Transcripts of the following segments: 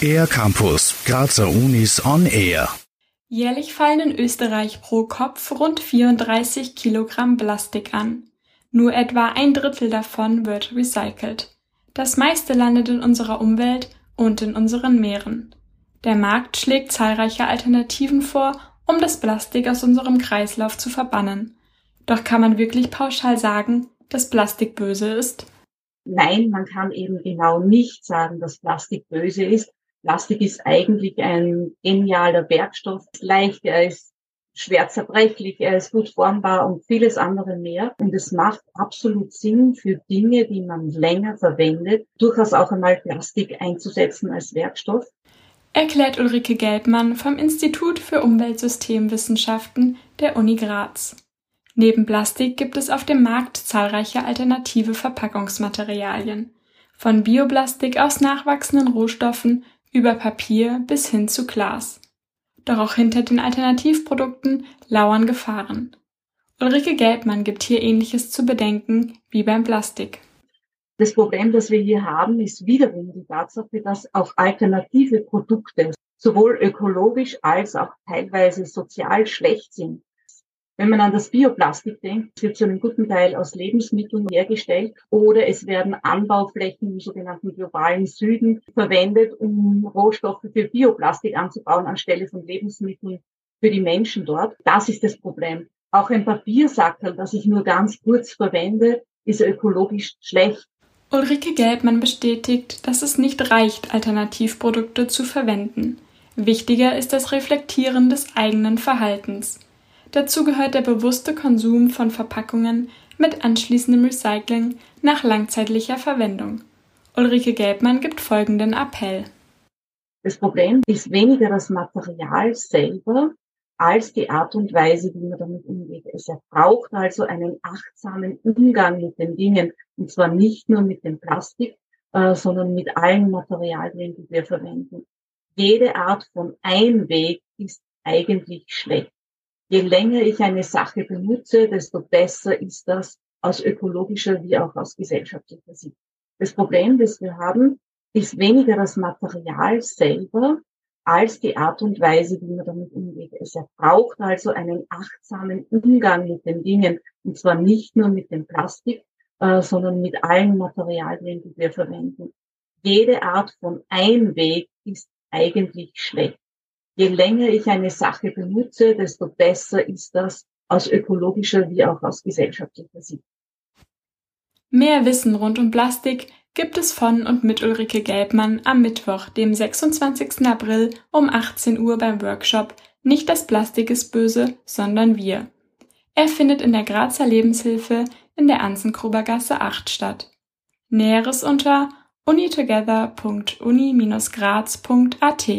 Air Campus, Grazer Unis on Air. Jährlich fallen in Österreich pro Kopf rund 34 Kilogramm Plastik an. Nur etwa ein Drittel davon wird recycelt. Das meiste landet in unserer Umwelt und in unseren Meeren. Der Markt schlägt zahlreiche Alternativen vor, um das Plastik aus unserem Kreislauf zu verbannen. Doch kann man wirklich pauschal sagen, dass Plastik böse ist? Nein, man kann eben genau nicht sagen, dass Plastik böse ist. Plastik ist eigentlich ein genialer Werkstoff, leicht, er ist schwer zerbrechlich, er ist gut formbar und vieles andere mehr. Und es macht absolut Sinn für Dinge, die man länger verwendet, durchaus auch einmal Plastik einzusetzen als Werkstoff. Erklärt Ulrike Gelbmann vom Institut für Umweltsystemwissenschaften der Uni Graz. Neben Plastik gibt es auf dem Markt zahlreiche alternative Verpackungsmaterialien. Von Bioplastik aus nachwachsenden Rohstoffen über Papier bis hin zu Glas. Doch auch hinter den Alternativprodukten lauern Gefahren. Ulrike Gelbmann gibt hier Ähnliches zu bedenken wie beim Plastik. Das Problem, das wir hier haben, ist wiederum die Tatsache, dass auch alternative Produkte sowohl ökologisch als auch teilweise sozial schlecht sind. Wenn man an das Bioplastik denkt, wird zu einem guten Teil aus Lebensmitteln hergestellt oder es werden Anbauflächen im sogenannten globalen Süden verwendet, um Rohstoffe für Bioplastik anzubauen anstelle von Lebensmitteln für die Menschen dort. Das ist das Problem. Auch ein Papiersackerl, das ich nur ganz kurz verwende, ist ökologisch schlecht. Ulrike Gelbmann bestätigt, dass es nicht reicht, Alternativprodukte zu verwenden. Wichtiger ist das Reflektieren des eigenen Verhaltens. Dazu gehört der bewusste Konsum von Verpackungen mit anschließendem Recycling nach langzeitlicher Verwendung. Ulrike Gelbmann gibt folgenden Appell. Das Problem ist weniger das Material selber als die Art und Weise, wie man damit umgeht. Es braucht also einen achtsamen Umgang mit den Dingen und zwar nicht nur mit dem Plastik, äh, sondern mit allen Materialien, die wir verwenden. Jede Art von Einweg ist eigentlich schlecht. Je länger ich eine Sache benutze, desto besser ist das aus ökologischer wie auch aus gesellschaftlicher Sicht. Das Problem, das wir haben, ist weniger das Material selber als die Art und Weise, wie man damit umgeht. Es braucht also einen achtsamen Umgang mit den Dingen und zwar nicht nur mit dem Plastik, äh, sondern mit allen Materialien, die wir verwenden. Jede Art von Einweg ist eigentlich schlecht je länger ich eine Sache benutze, desto besser ist das aus ökologischer wie auch aus gesellschaftlicher Sicht. Mehr Wissen rund um Plastik gibt es von und mit Ulrike Gelbmann am Mittwoch, dem 26. April um 18 Uhr beim Workshop Nicht das Plastik ist böse, sondern wir. Er findet in der Grazer Lebenshilfe in der Anzengruber-Gasse 8 statt. Näheres unter unitogether.uni-graz.at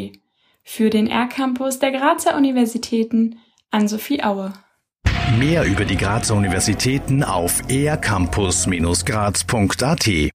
für den R-Campus der Grazer Universitäten an Sophie Aue. Mehr über die Grazer Universitäten auf ercampus-graz.at